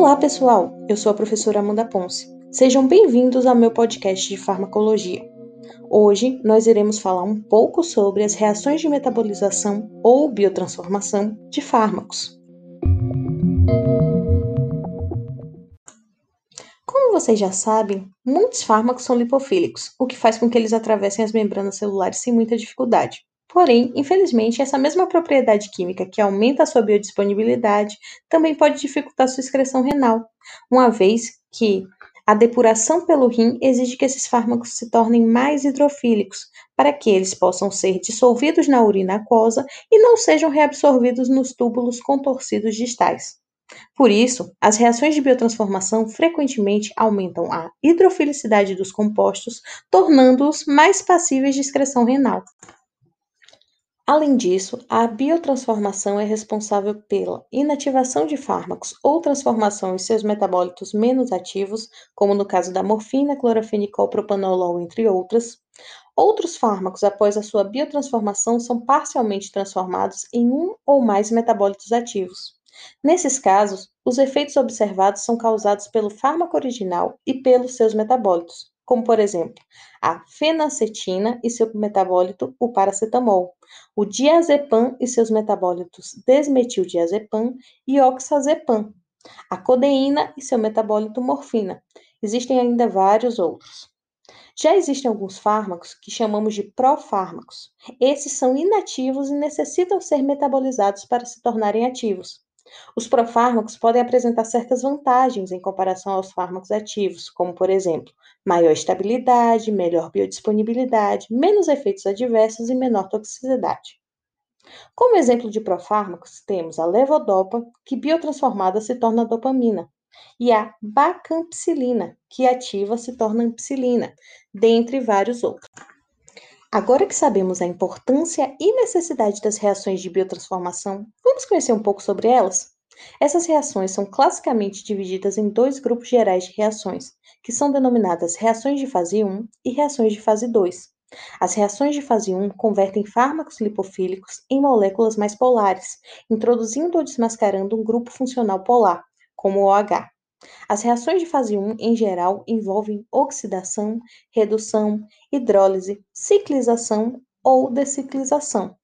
Olá, pessoal! Eu sou a professora Amanda Ponce. Sejam bem-vindos ao meu podcast de farmacologia. Hoje nós iremos falar um pouco sobre as reações de metabolização ou biotransformação de fármacos. Como vocês já sabem, muitos fármacos são lipofílicos, o que faz com que eles atravessem as membranas celulares sem muita dificuldade. Porém, infelizmente, essa mesma propriedade química que aumenta a sua biodisponibilidade também pode dificultar sua excreção renal, uma vez que a depuração pelo rim exige que esses fármacos se tornem mais hidrofílicos, para que eles possam ser dissolvidos na urina aquosa e não sejam reabsorvidos nos túbulos contorcidos distais. Por isso, as reações de biotransformação frequentemente aumentam a hidrofilicidade dos compostos, tornando-os mais passíveis de excreção renal. Além disso, a biotransformação é responsável pela inativação de fármacos ou transformação em seus metabólitos menos ativos, como no caso da morfina, clorafenicol, propanolol, entre outras. Outros fármacos, após a sua biotransformação, são parcialmente transformados em um ou mais metabólitos ativos. Nesses casos, os efeitos observados são causados pelo fármaco original e pelos seus metabólitos, como por exemplo, a fenacetina e seu metabólito, o paracetamol, o diazepam e seus metabólitos desmetildiazepam e oxazepam, a codeína e seu metabólito morfina. Existem ainda vários outros. Já existem alguns fármacos que chamamos de profármacos. Esses são inativos e necessitam ser metabolizados para se tornarem ativos. Os profármacos podem apresentar certas vantagens em comparação aos fármacos ativos, como, por exemplo, maior estabilidade, melhor biodisponibilidade, menos efeitos adversos e menor toxicidade. Como exemplo de profármacos, temos a levodopa, que biotransformada se torna dopamina, e a bacampicilina, que ativa se torna ampicilina, dentre vários outros. Agora que sabemos a importância e necessidade das reações de biotransformação, vamos conhecer um pouco sobre elas? Essas reações são classicamente divididas em dois grupos gerais de reações, que são denominadas reações de fase 1 e reações de fase 2. As reações de fase 1 convertem fármacos lipofílicos em moléculas mais polares, introduzindo ou desmascarando um grupo funcional polar, como o OH. As reações de fase 1, em geral, envolvem oxidação, redução, hidrólise, ciclização ou deciclização.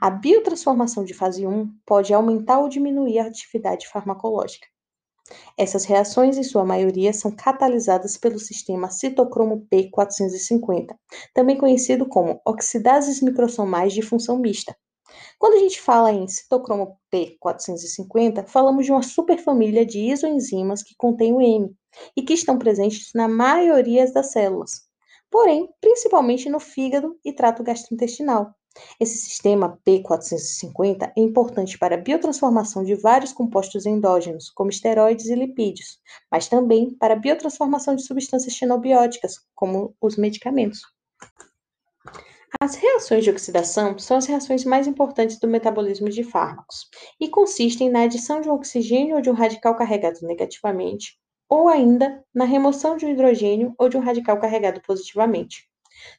A biotransformação de fase 1 pode aumentar ou diminuir a atividade farmacológica. Essas reações, em sua maioria, são catalisadas pelo sistema citocromo P450, também conhecido como oxidases microsomais de função mista, quando a gente fala em citocromo P450, falamos de uma superfamília de isoenzimas que contém o M e que estão presentes na maioria das células, porém, principalmente no fígado e trato gastrointestinal. Esse sistema P450 é importante para a biotransformação de vários compostos endógenos, como esteroides e lipídios, mas também para a biotransformação de substâncias xenobióticas, como os medicamentos. As reações de oxidação são as reações mais importantes do metabolismo de fármacos e consistem na adição de um oxigênio ou de um radical carregado negativamente, ou ainda na remoção de um hidrogênio ou de um radical carregado positivamente.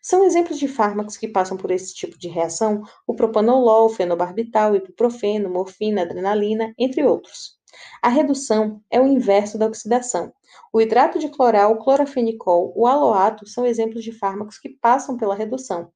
São exemplos de fármacos que passam por esse tipo de reação o propanolol, fenobarbital, ibuprofeno, morfina, adrenalina, entre outros. A redução é o inverso da oxidação. O hidrato de cloral, o clorafenicol, o aloato são exemplos de fármacos que passam pela redução.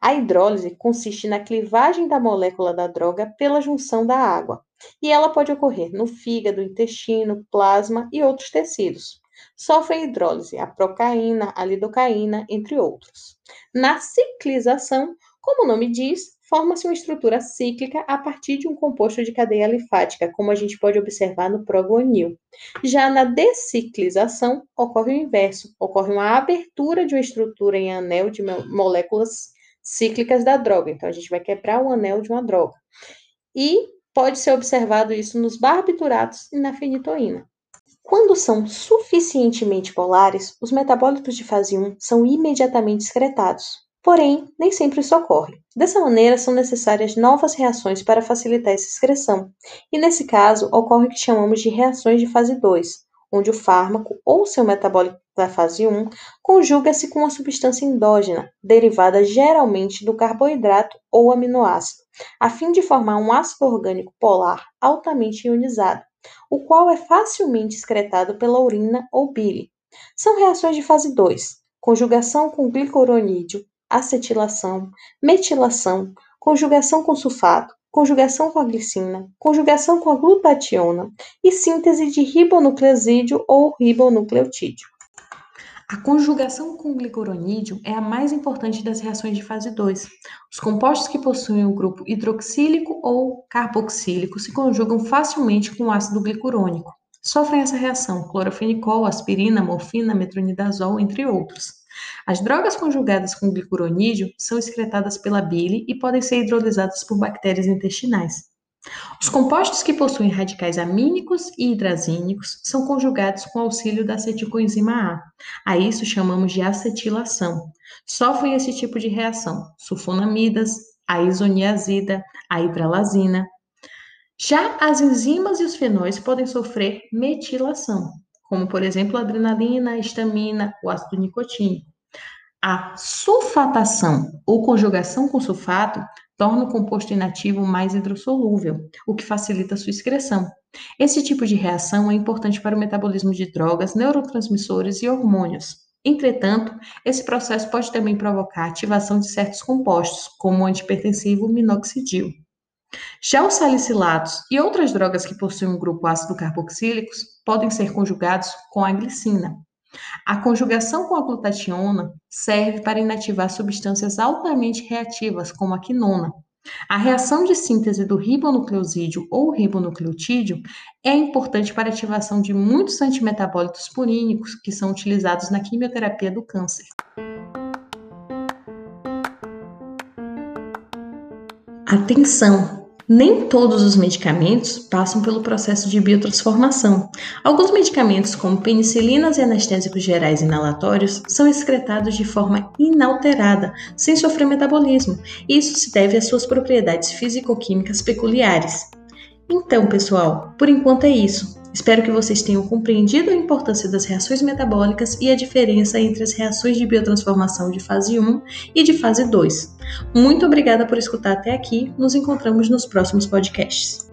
A hidrólise consiste na clivagem da molécula da droga pela junção da água, e ela pode ocorrer no fígado, intestino, plasma e outros tecidos. Sofrem hidrólise a procaína, a lidocaína, entre outros. Na ciclização, como o nome diz, forma-se uma estrutura cíclica a partir de um composto de cadeia linfática, como a gente pode observar no proguanil. Já na deciclização, ocorre o inverso, ocorre uma abertura de uma estrutura em anel de moléculas cíclicas da droga. Então, a gente vai quebrar o anel de uma droga. E pode ser observado isso nos barbituratos e na fenitoína. Quando são suficientemente polares, os metabólitos de fase 1 são imediatamente excretados. Porém, nem sempre isso ocorre. Dessa maneira, são necessárias novas reações para facilitar essa excreção. E nesse caso, ocorre o que chamamos de reações de fase 2, onde o fármaco ou seu metabólico da fase 1 conjuga-se com uma substância endógena, derivada geralmente do carboidrato ou aminoácido, a fim de formar um ácido orgânico polar altamente ionizado, o qual é facilmente excretado pela urina ou bile. São reações de fase 2, conjugação com glicuronídeo, acetilação, metilação, conjugação com sulfato, conjugação com a glicina, conjugação com a glutationa e síntese de ribonucleosídeo ou ribonucleotídeo. A conjugação com glicuronídeo é a mais importante das reações de fase 2. Os compostos que possuem o grupo hidroxílico ou carboxílico se conjugam facilmente com o ácido glicurônico. Sofrem essa reação clorofenicol, aspirina, morfina, metronidazol, entre outros. As drogas conjugadas com glicuronídeo são excretadas pela bile e podem ser hidrolisadas por bactérias intestinais. Os compostos que possuem radicais amínicos e hidrazínicos são conjugados com auxílio da acetilcoenzima A. A isso chamamos de acetilação. Sofrem esse tipo de reação sulfonamidas, a isoniazida, a hidralazina. Já as enzimas e os fenóis podem sofrer metilação, como por exemplo a adrenalina, a histamina, o ácido nicotínico. A sulfatação ou conjugação com sulfato torna o composto inativo mais hidrossolúvel, o que facilita sua excreção. Esse tipo de reação é importante para o metabolismo de drogas, neurotransmissores e hormônios. Entretanto, esse processo pode também provocar ativação de certos compostos, como o antipertensivo minoxidil. Já os salicilatos e outras drogas que possuem um grupo ácido carboxílicos podem ser conjugados com a glicina. A conjugação com a glutationa serve para inativar substâncias altamente reativas, como a quinona. A reação de síntese do ribonucleosídeo ou ribonucleotídeo é importante para a ativação de muitos antimetabólitos purínicos que são utilizados na quimioterapia do câncer. Atenção! Nem todos os medicamentos passam pelo processo de biotransformação. Alguns medicamentos, como penicilinas e anestésicos gerais inalatórios, são excretados de forma inalterada, sem sofrer metabolismo. Isso se deve às suas propriedades físico-químicas peculiares. Então, pessoal, por enquanto é isso. Espero que vocês tenham compreendido a importância das reações metabólicas e a diferença entre as reações de biotransformação de fase 1 e de fase 2. Muito obrigada por escutar até aqui. Nos encontramos nos próximos podcasts.